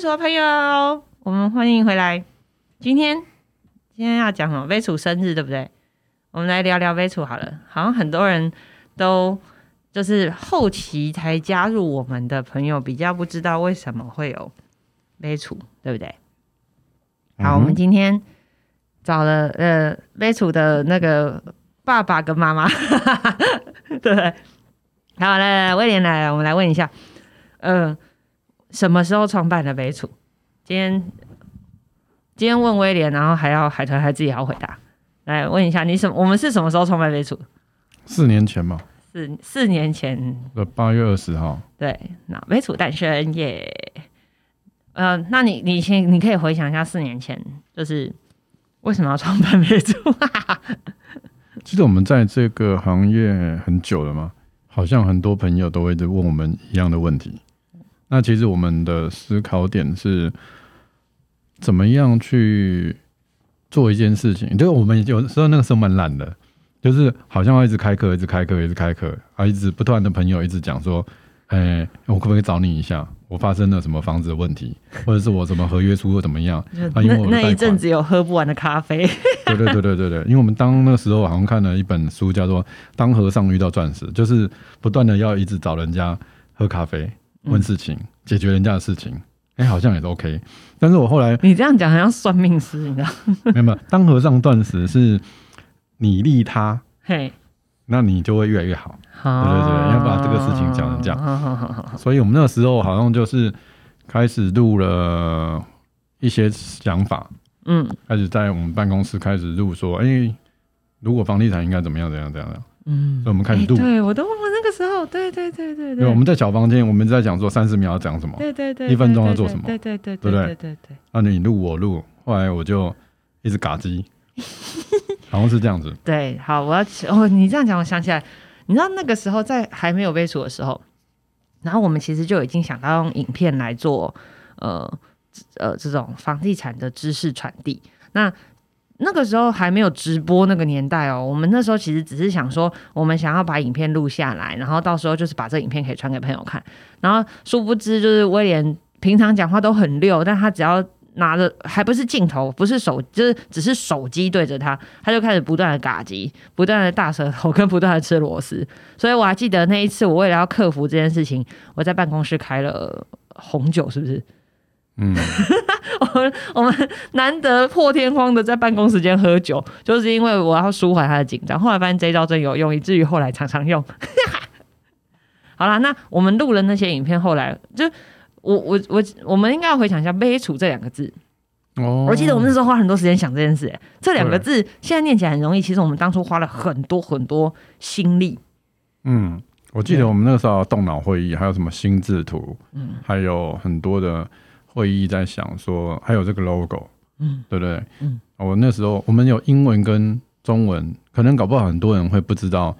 杯楚的朋友，我们欢迎回来。今天今天要讲什么？微楚生日对不对？我们来聊聊微楚好了。好像很多人都就是后期才加入我们的朋友，比较不知道为什么会有微楚，对不对？好，我们今天找了呃微楚的那个爸爸跟妈妈，对。好，来来来，威廉来，我们来问一下，嗯。什么时候创办的北楚？今天今天问威廉，然后还要海豚还自己还要回答。来问一下，你什我们是什么时候创办北楚？四年前嘛。四四年前的八月二十号。对，那北楚诞生耶。呃，那你你先你可以回想一下四年前，就是为什么要创办北楚？其实我们在这个行业很久了嘛，好像很多朋友都会在问我们一样的问题。那其实我们的思考点是，怎么样去做一件事情？就是我们有时候那个时候蛮懒的，就是好像要一直开课，一直开课，一直开课，啊，一直不断的朋友一直讲说，哎，我可不可以找你一下？我发生了什么房子的问题，或者是我什么合约书或怎么样？啊，因为那一阵子有喝不完的咖啡。对对对对对对，因为我们当那时候好像看了一本书，叫做《当和尚遇到钻石》，就是不断的要一直找人家喝咖啡。问事情，解决人家的事情，哎，好像也是 OK。但是我后来，你这样讲好像算命师，你知道？没有没有，当和尚断食是你利他，嘿，那你就会越来越好。对对对，要把这个事情讲一讲。所以我们那个时候好像就是开始录了一些想法，嗯，开始在我们办公室开始录说，哎，如果房地产应该怎么样怎样怎样的。嗯，所以我们开始录。对我都忘了那个时候。对对对对对。我们在小房间，我们在讲说三十秒要讲什么。对对对。一分钟要做什么？对对对对对对对。啊，你录我录，后来我就一直嘎机，好像是这样子。对，好，我要哦，你这样讲，我想起来，你知道那个时候在还没有被处的时候，然后我们其实就已经想到用影片来做呃呃这种房地产的知识传递。那那个时候还没有直播那个年代哦，我们那时候其实只是想说，我们想要把影片录下来，然后到时候就是把这影片可以传给朋友看。然后殊不知，就是威廉平常讲话都很溜，但他只要拿着还不是镜头，不是手，就是只是手机对着他，他就开始不断的嘎叽，不断的大舌头，跟不断的吃螺丝。所以我还记得那一次，我为了要克服这件事情，我在办公室开了红酒，是不是？嗯，我 们我们难得破天荒的在办公时间喝酒，就是因为我要舒缓他的紧张。后来发现这招真有用，以至于后来常常用。好啦，那我们录了那些影片，后来就我我我我们应该要回想一下“悲楚”这两个字。哦，我记得我们那时候花很多时间想这件事。这两个字现在念起来很容易，其实我们当初花了很多很多心力。嗯，我记得我们那个时候动脑会议，还有什么心智图，嗯，还有很多的。会议在想说，还有这个 logo，嗯，对不对？嗯，我那时候我们有英文跟中文，可能搞不好很多人会不知道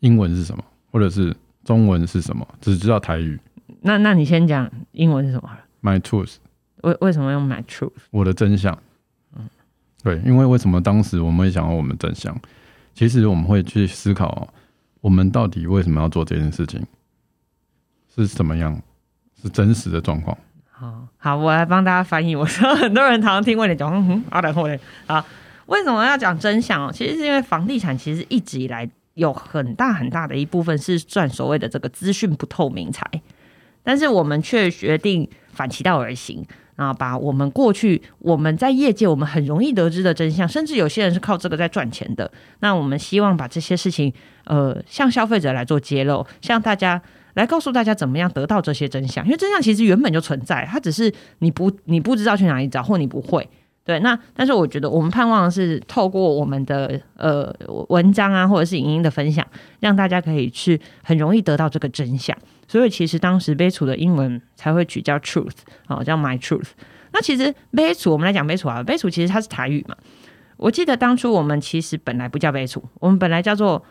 英文是什么，或者是中文是什么，只知道台语。那那你先讲英文是什么？My truth。为为什么用 My truth？我的真相。嗯，对，因为为什么当时我们会想要我们真相？其实我们会去思考，我们到底为什么要做这件事情？是什么样？是真实的状况。好好，我来帮大家翻译。我说很多人常常听我讲，嗯，阿然后嘞，啊，为什么要讲真相哦？其实是因为房地产其实一直以来有很大很大的一部分是赚所谓的这个资讯不透明财，但是我们却决定反其道而行啊，把我们过去我们在业界我们很容易得知的真相，甚至有些人是靠这个在赚钱的。那我们希望把这些事情，呃，向消费者来做揭露，向大家。来告诉大家怎么样得到这些真相，因为真相其实原本就存在，它只是你不你不知道去哪里找，或你不会。对，那但是我觉得我们盼望的是透过我们的呃文章啊，或者是影音的分享，让大家可以去很容易得到这个真相。所以其实当时悲楚的英文才会取叫 truth，哦，叫 my truth。那其实悲楚，我们来讲悲楚啊，悲楚其实它是台语嘛。我记得当初我们其实本来不叫悲楚，我们本来叫做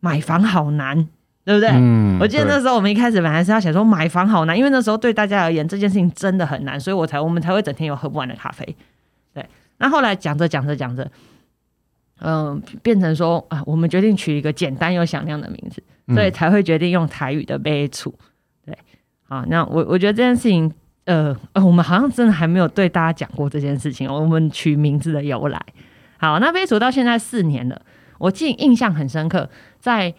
买房好难。对不对？我记得那时候我们一开始本来是要想说买房好难，因为那时候对大家而言这件事情真的很难，所以我才我们才会整天有喝不完的咖啡。对，那后来讲着讲着讲着，嗯，变成说啊，我们决定取一个简单又响亮的名字，所以才会决定用台语的悲楚。对，好，那我我觉得这件事情呃呃，我们好像真的还没有对大家讲过这件事情哦，我们取名字的由来。好，那悲楚到现在四年了，我记印象很深刻，在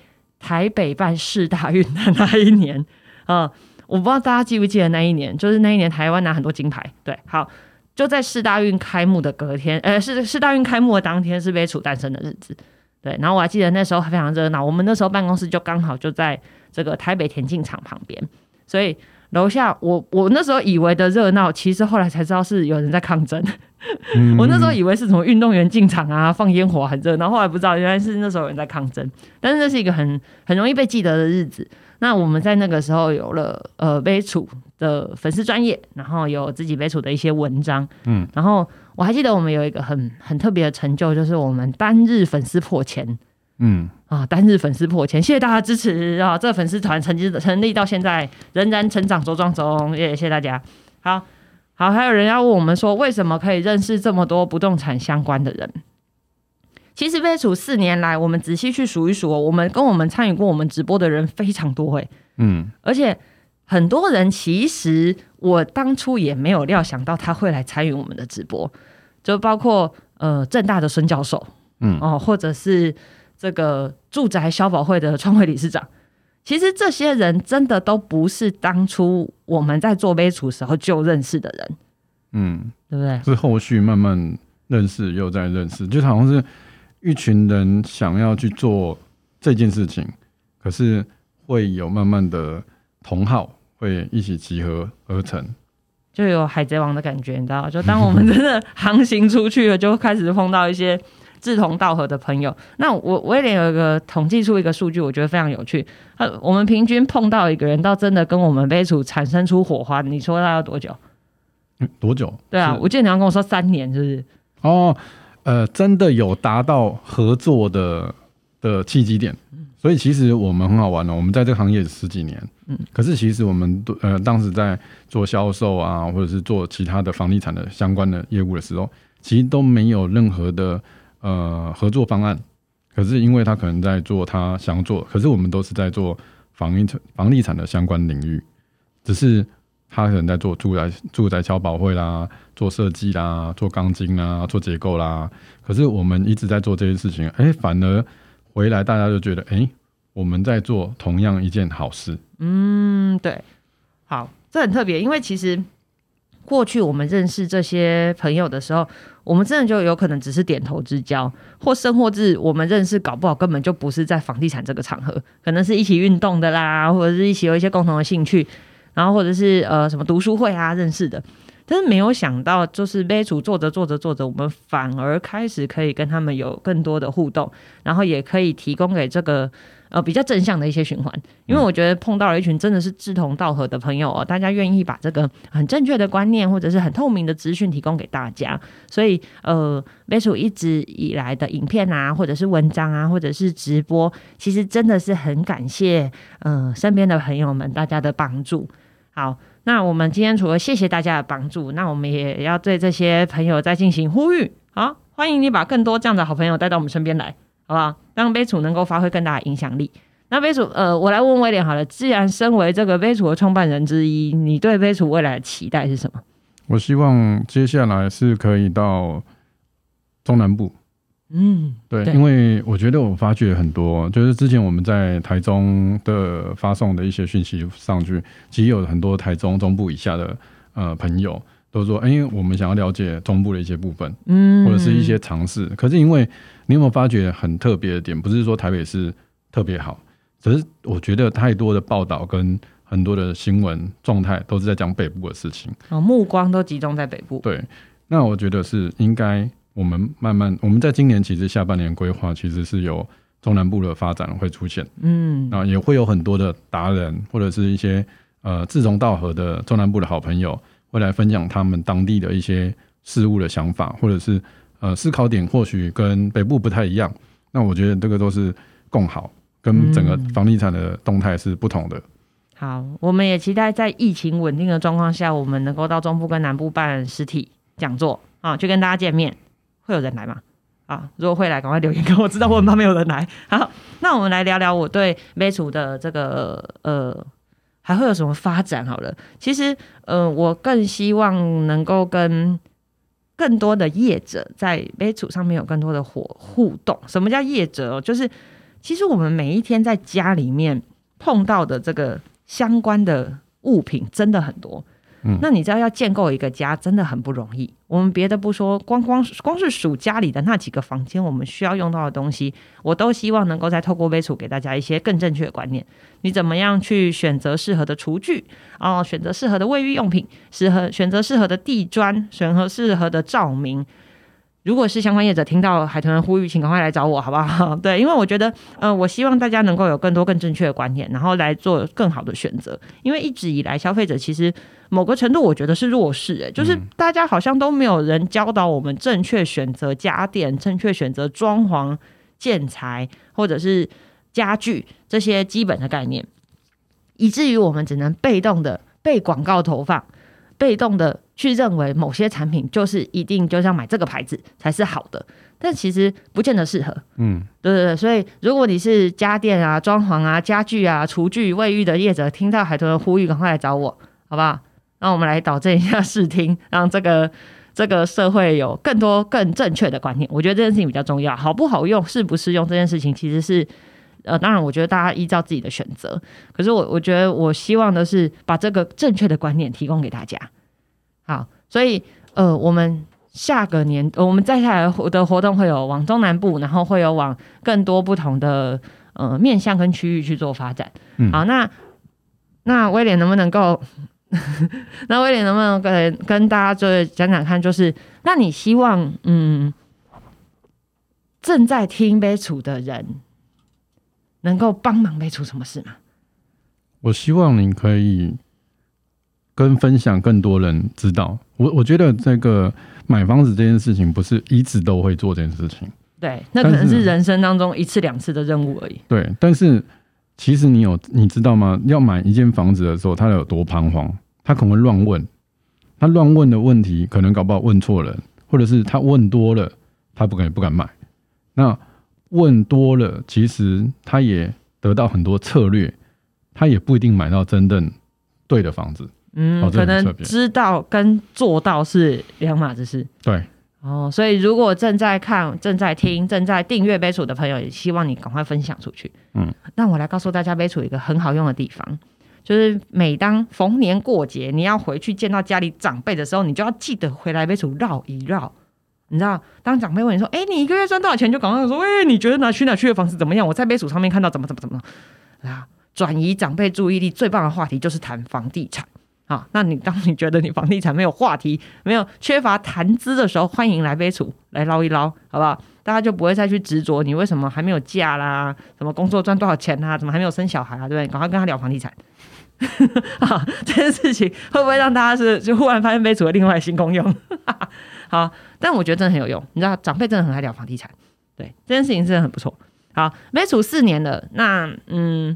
台北办世大运的那一年，嗯，我不知道大家记不记得那一年，就是那一年台湾拿很多金牌，对，好，就在世大运开幕的隔天，呃，是世大运开幕的当天是杯楚诞生的日子，对，然后我还记得那时候非常热闹，我们那时候办公室就刚好就在这个台北田径场旁边，所以。楼下，我我那时候以为的热闹，其实后来才知道是有人在抗争。我那时候以为是什么运动员进场啊，放烟火很热闹，后来不知道原来是那时候有人在抗争。但是那是一个很很容易被记得的日子。那我们在那个时候有了呃杯楚的粉丝专业，然后有自己杯楚的一些文章，嗯，然后我还记得我们有一个很很特别的成就，就是我们单日粉丝破千。嗯啊，单日粉丝破千，谢谢大家支持啊！这个粉丝团成绩成立到现在仍然成长茁壮中，也谢谢大家。好好，还有人要问我们说，为什么可以认识这么多不动产相关的人？其实被处四年来，我们仔细去数一数，我们跟我们参与过我们直播的人非常多哎，嗯，而且很多人其实我当初也没有料想到他会来参与我们的直播，就包括呃正大的孙教授，嗯哦，或者是。这个住宅消保会的创会理事长，其实这些人真的都不是当初我们在做杯储时候就认识的人，嗯，对不对？是后续慢慢认识又在认识，就好像是一群人想要去做这件事情，可是会有慢慢的同好会一起集合而成，就有海贼王的感觉，你知道？就当我们真的航行出去了，就开始碰到一些。志同道合的朋友，那我威廉有一个统计出一个数据，我觉得非常有趣。呃，我们平均碰到一个人，到真的跟我们杯楚产生出火花，你说他要多久？多久？对啊，我记得你要跟我说三年，是不是？哦，呃，真的有达到合作的的契机点。所以其实我们很好玩哦，我们在这个行业十几年，嗯，可是其实我们都呃当时在做销售啊，或者是做其他的房地产的相关的业务的时候，其实都没有任何的。呃，合作方案，可是因为他可能在做他想做，可是我们都是在做房地产、房地产的相关领域，只是他可能在做住宅、住宅消保会啦，做设计啦，做钢筋啦，做结构啦，可是我们一直在做这些事情，哎，反而回来大家就觉得，哎，我们在做同样一件好事。嗯，对，好，这很特别，因为其实。过去我们认识这些朋友的时候，我们真的就有可能只是点头之交，或甚或至我们认识，搞不好根本就不是在房地产这个场合，可能是一起运动的啦，或者是一起有一些共同的兴趣，然后或者是呃什么读书会啊认识的。但是没有想到，就是杯主做着做着做着，我们反而开始可以跟他们有更多的互动，然后也可以提供给这个呃比较正向的一些循环。因为我觉得碰到了一群真的是志同道合的朋友哦，大家愿意把这个很正确的观念或者是很透明的资讯提供给大家，所以呃杯主一直以来的影片啊，或者是文章啊，或者是直播，其实真的是很感谢嗯身边的朋友们大家的帮助。好。那我们今天除了谢谢大家的帮助，那我们也要对这些朋友再进行呼吁好，欢迎你把更多这样的好朋友带到我们身边来，好不好？让杯楚能够发挥更大的影响力。那杯楚，呃，我来问威廉好了，既然身为这个杯楚的创办人之一，你对杯楚未来的期待是什么？我希望接下来是可以到中南部。嗯，对，因为我觉得我发觉很多，就是之前我们在台中的发送的一些讯息上去，其实有很多台中中部以下的呃朋友都说，哎，我们想要了解中部的一些部分，嗯，或者是一些尝试。可是因为你有没有发觉很特别的点，不是说台北市特别好，只是我觉得太多的报道跟很多的新闻状态都是在讲北部的事情，哦，目光都集中在北部。对，那我觉得是应该。我们慢慢，我们在今年其实下半年规划，其实是有中南部的发展会出现，嗯，啊，也会有很多的达人或者是一些呃志同道合的中南部的好朋友，会来分享他们当地的一些事物的想法，或者是呃思考点，或许跟北部不太一样。那我觉得这个都是共好，跟整个房地产的动态是不同的。好，我们也期待在疫情稳定的状况下，我们能够到中部跟南部办实体讲座啊，去跟大家见面。会有人来吗？啊，如果会来，赶快留言给我，知道我很怕没有人来。好，那我们来聊聊我对美楚的这个呃还会有什么发展？好了，其实，呃，我更希望能够跟更多的业者在杯楚上面有更多的互互动。什么叫业者哦？就是其实我们每一天在家里面碰到的这个相关的物品真的很多。嗯那你知道要建构一个家真的很不容易。我们别的不说，光光光是数家里的那几个房间，我们需要用到的东西，我都希望能够再透过微处给大家一些更正确的观念。你怎么样去选择适合的厨具？哦，选择适合的卫浴用品，适合选择适合的地砖，选择适合的照明。如果是相关业者听到海豚的呼吁，请赶快来找我，好不好？对，因为我觉得，呃，我希望大家能够有更多更正确的观念，然后来做更好的选择。因为一直以来，消费者其实某个程度，我觉得是弱势、欸，就是大家好像都没有人教导我们正确选择家电、正确选择装潢、建材或者是家具这些基本的概念，以至于我们只能被动的被广告投放，被动的去认为某些产品就是一定就要买这个牌子才是好的，但其实不见得适合。嗯，对对对，所以如果你是家电啊、装潢啊、家具啊、厨具、卫浴的业者，听到海豚的呼吁，赶快来找我，好不好？让我们来导正一下视听，让这个这个社会有更多更正确的观念。我觉得这件事情比较重要，好不好用、适不适用这件事情，其实是呃，当然我觉得大家依照自己的选择。可是我我觉得我希望的是把这个正确的观念提供给大家。好，所以呃，我们下个年，呃我们再下来的活动会有往中南部，然后会有往更多不同的呃面向跟区域去做发展。嗯好，那那威廉能不能够？那威廉能不能跟跟大家就是讲讲看，就是那你希望嗯正在听杯楚的人能够帮忙杯楚什么事吗？我希望你可以跟分享更多人知道。我我觉得这个买房子这件事情不是一直都会做这件事情，对，那可能是是人生当中一次两次的任务而已。对。但是其实你有你知道吗？要买一间房子的时候，他有多彷徨，他可能会乱问，他乱问的问题可能搞不好问错人，或者是他问多了，他不敢不敢买。那问多了，其实他也得到很多策略，他也不一定买到真正对的房子。嗯，哦可能知道跟做到是两码子事。对，哦，所以如果正在看、正在听、正在订阅杯楚的朋友，也希望你赶快分享出去。嗯，那我来告诉大家杯楚一个很好用的地方，就是每当逢年过节，你要回去见到家里长辈的时候，你就要记得回来杯楚绕一绕。你知道，当长辈问你说：“哎、你一个月赚多少钱？”就赶快说：“哎、你觉得哪区哪区的房子怎么样？我在杯楚上面看到怎么怎么怎么。”啊，转移长辈注意力最棒的话题就是谈房地产。好，那你当你觉得你房地产没有话题、没有缺乏谈资的时候，欢迎来杯楚来捞一捞，好不好？大家就不会再去执着你为什么还没有嫁啦，什么工作赚多少钱啊，怎么还没有生小孩啊，对不对？赶快跟他聊房地产。好，这件事情会不会让大家是就忽然发现杯楚的另外新功用？好，但我觉得真的很有用。你知道，长辈真的很爱聊房地产，对这件事情真的很不错。好，杯楚四年了，那嗯，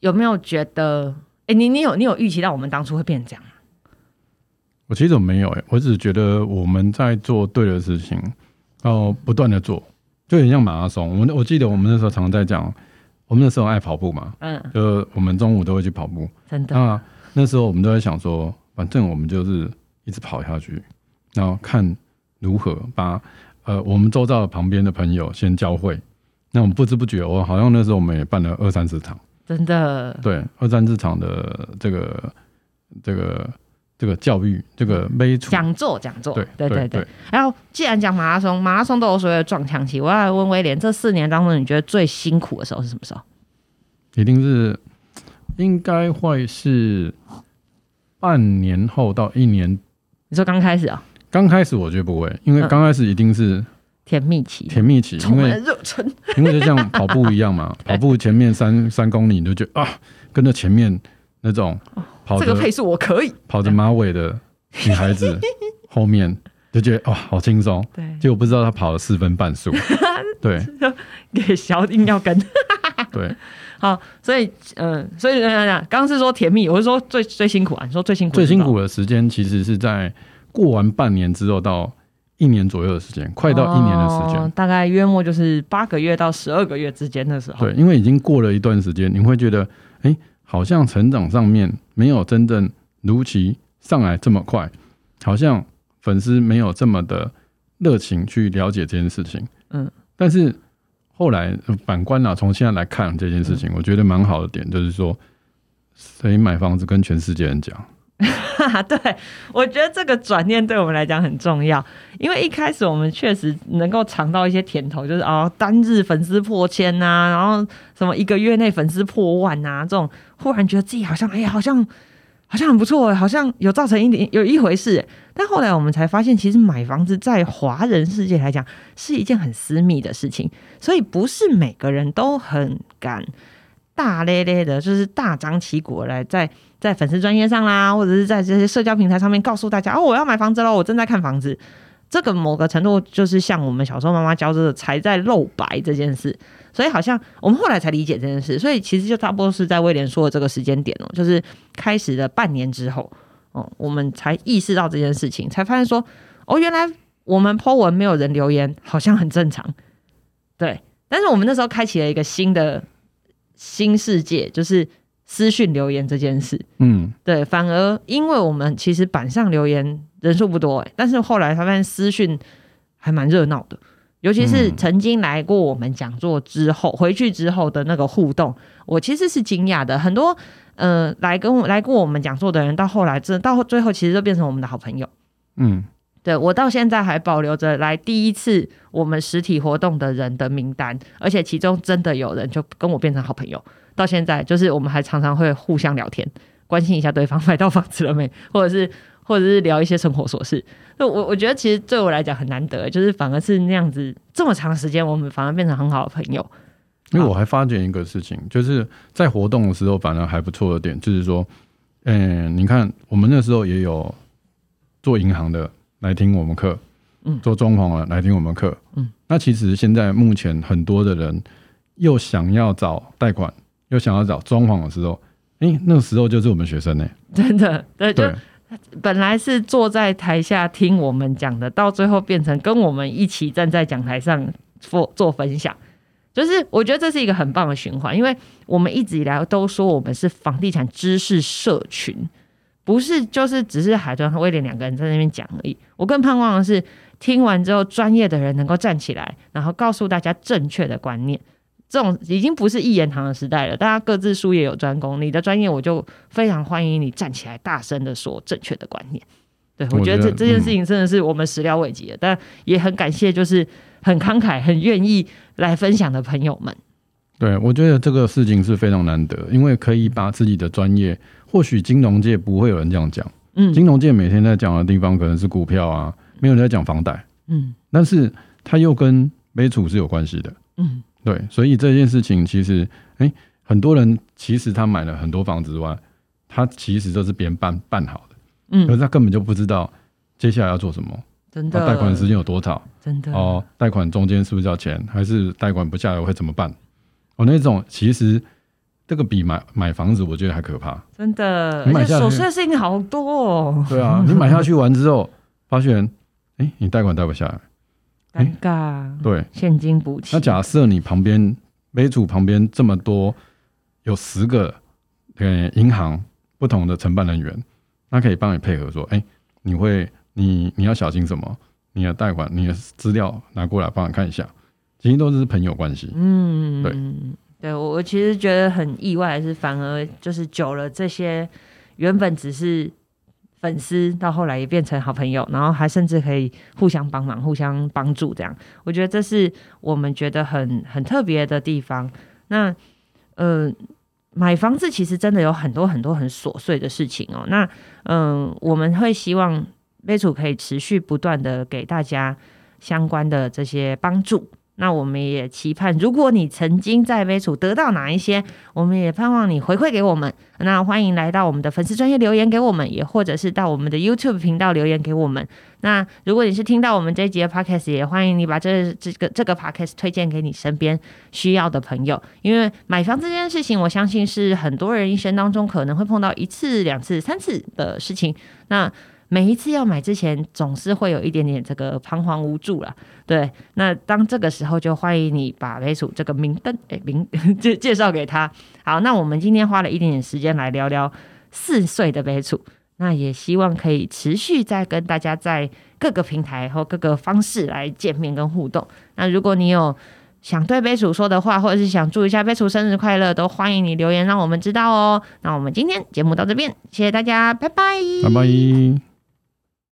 有没有觉得？哎、你你有你有预期到我们当初会变成这样吗？我其实我没有诶、我只是觉得我们在做对的事情，然后不断的做，就很像马拉松。我们我记得我们那时候常常在讲，我们那时候爱跑步嘛，嗯，就我们中午都会去跑步。真的，那那时候我们都在想说，反正我们就是一直跑下去，然后看如何把呃我们周遭的旁边的朋友先教会。那我们不知不觉，我好像那时候我们也办了二三十场，真的，对，二三十场的这个这个这个教育这个杯楚，讲座讲座，对对对对对。然后既然讲马拉松，马拉松都有所谓的撞墙期，我要来问威廉，这四年当中，你觉得最辛苦的时候是什么时候？一定是应该会是半年后到一年。你说刚开始啊、刚开始我觉得不会，因为嗯刚开始一定是甜蜜期，甜蜜期，因充满为热忱，因为就像跑步一样嘛，跑步前面三三公里你就觉得啊，跟着前面那种跑着这个配速我可以。跑着马尾的女孩子 后面就觉得哇好轻松，对，结果不知道她跑了四分半速，对。给小硬要跟。对，好，所以嗯，所以讲讲讲，刚刚是说甜蜜，我是说最最辛苦啊。你说最辛苦，最辛苦的时间其实是在过完半年之后到一年左右的时间，快到一年的时间。哦大概约莫就是八个月到十二个月之间的时候。对，因为已经过了一段时间，你会觉得，哎、好像成长上面没有真正如期上来这么快，好像粉丝没有这么的热情去了解这件事情。嗯，但是后来呃反观了，从现在来看这件事情，我觉得蛮好的点就是说，谁买房子跟全世界人讲，对，我觉得这个转念对我们来讲很重要，因为一开始我们确实能够尝到一些甜头，就是哦，单日粉丝破千呐、然后什么一个月内粉丝破万呐、这种忽然觉得自己好像哎呀，好像好像很不错，好像有造成一点有一回事。但后来我们才发现，其实买房子在华人世界来讲是一件很私密的事情，所以不是每个人都很敢大咧咧的，就是大张旗鼓来在在粉丝专业上啦，或者是在这些社交平台上面告诉大家哦，我要买房子喽，我正在看房子。这个某个程度就是像我们小时候妈妈教的才在露白这件事，所以好像我们后来才理解这件事，所以其实就差不多是在威廉说的这个时间点哦，就是开始的半年之后哦，我们才意识到这件事情，才发现说哦，原来我们 po 文没有人留言，好像很正常，对。但是我们那时候开启了一个新的新世界，就是私讯留言这件事。嗯，对，反而因为我们其实板上留言人数不多哎，但是后来他发现私讯还蛮热闹的，尤其是嗯曾经来过我们讲座之后，回去之后的那个互动，我其实是惊讶的。很多呃来跟我来过我们讲座的人，到后来真的到最后其实都变成我们的好朋友。嗯，对我到现在还保留着来第一次我们实体活动的人的名单，而且其中真的有人就跟我变成好朋友。到现在就是我们还常常会互相聊天，关心一下对方买到房子了没，或者是或者是聊一些生活琐事。那我我觉得其实对我来讲很难得，就是反而是那样子这么长时间，我们反而变成很好的朋友。因为我还发觉一个事情，就是在活动的时候，反而还不错的点，就是说，嗯，你看我们那时候也有做银行的来听我们课，嗯做装潢的来听我们课，嗯，那其实现在目前很多的人又想要找贷款，又想要找装潢的时候，诶，那个时候就是我们学生呢、真的，对，就，本来是坐在台下听我们讲的，到最后变成跟我们一起站在讲台上做做分享。就是我觉得这是一个很棒的循环，因为我们一直以来都说我们是房地产知识社群，不是就是只是海豚和威廉两个人在那边讲而已。我更盼望的是，听完之后专业的人能够站起来，然后告诉大家正确的观念。这种已经不是一言堂的时代了，大家各自术业有专攻，你的专业我就非常欢迎你站起来，大声的说正确的观念。对，我我觉得这这件事情真的是我们始料未及的，但也很感谢，就是很慷慨、很愿意来分享的朋友们。对，我觉得这个事情是非常难得，因为可以把自己的专业，或许金融界不会有人这样讲，嗯。金融界每天在讲的地方可能是股票啊，没有人在讲房贷，嗯。但是它又跟美储是有关系的，嗯对，所以这件事情其实，哎、很多人其实他买了很多房子之外，他其实都是别人办办好的，可是嗯，他根本就不知道接下来要做什么，真的。哦贷款时间有多长，真的。哦，贷款中间是不是要钱，还是贷款不下来会怎么办？哦，那种其实这个比买买房子我觉得还可怕。真的，你买下去而且琐碎的事情好多哦，对啊，你买下去完之后，发现，哎、你贷款贷不下来。尴尬，对，现金补齐。那假设你旁边杯主旁边这么多，有十个呃银行不同的承办人员，那可以帮你配合说，哎、你会你你要小心什么？你的贷款你的资料拿过来帮你看一下，其实都是朋友关系。嗯，对对我我其实觉得很意外的是，反而就是久了这些原本只是粉丝，到后来也变成好朋友，然后还甚至可以互相帮忙、互相帮助，这样我觉得这是我们觉得很很特别的地方。那呃，买房子其实真的有很多很多很琐碎的事情哦。那嗯、我们会希望杯主可以持续不断的给大家相关的这些帮助。那我们也期盼，如果你曾经在杯主得到哪一些，我们也盼望你回馈给我们。那欢迎来到我们的粉丝专业留言给我们，也或者是到我们的 YouTube 频道留言给我们。那如果你是听到我们这一集的 Podcast，也欢迎你把这这个这个 Podcast 推荐给你身边需要的朋友，因为买房这件事情，我相信是很多人一生当中可能会碰到一次、两次、三次的事情。那每一次要买之前，总是会有一点点这个彷徨无助了。对，那当这个时候，就欢迎你把杯鼠这个明灯哎明介介绍给他。好，那我们今天花了一点点时间来聊聊四岁的杯鼠，那也希望可以持续再跟大家在各个平台或各个方式来见面跟互动。那如果你有想对杯鼠说的话，或者是想祝一下杯鼠生日快乐，都欢迎你留言让我们知道哦。那我们今天节目到这边，谢谢大家，拜拜，拜拜。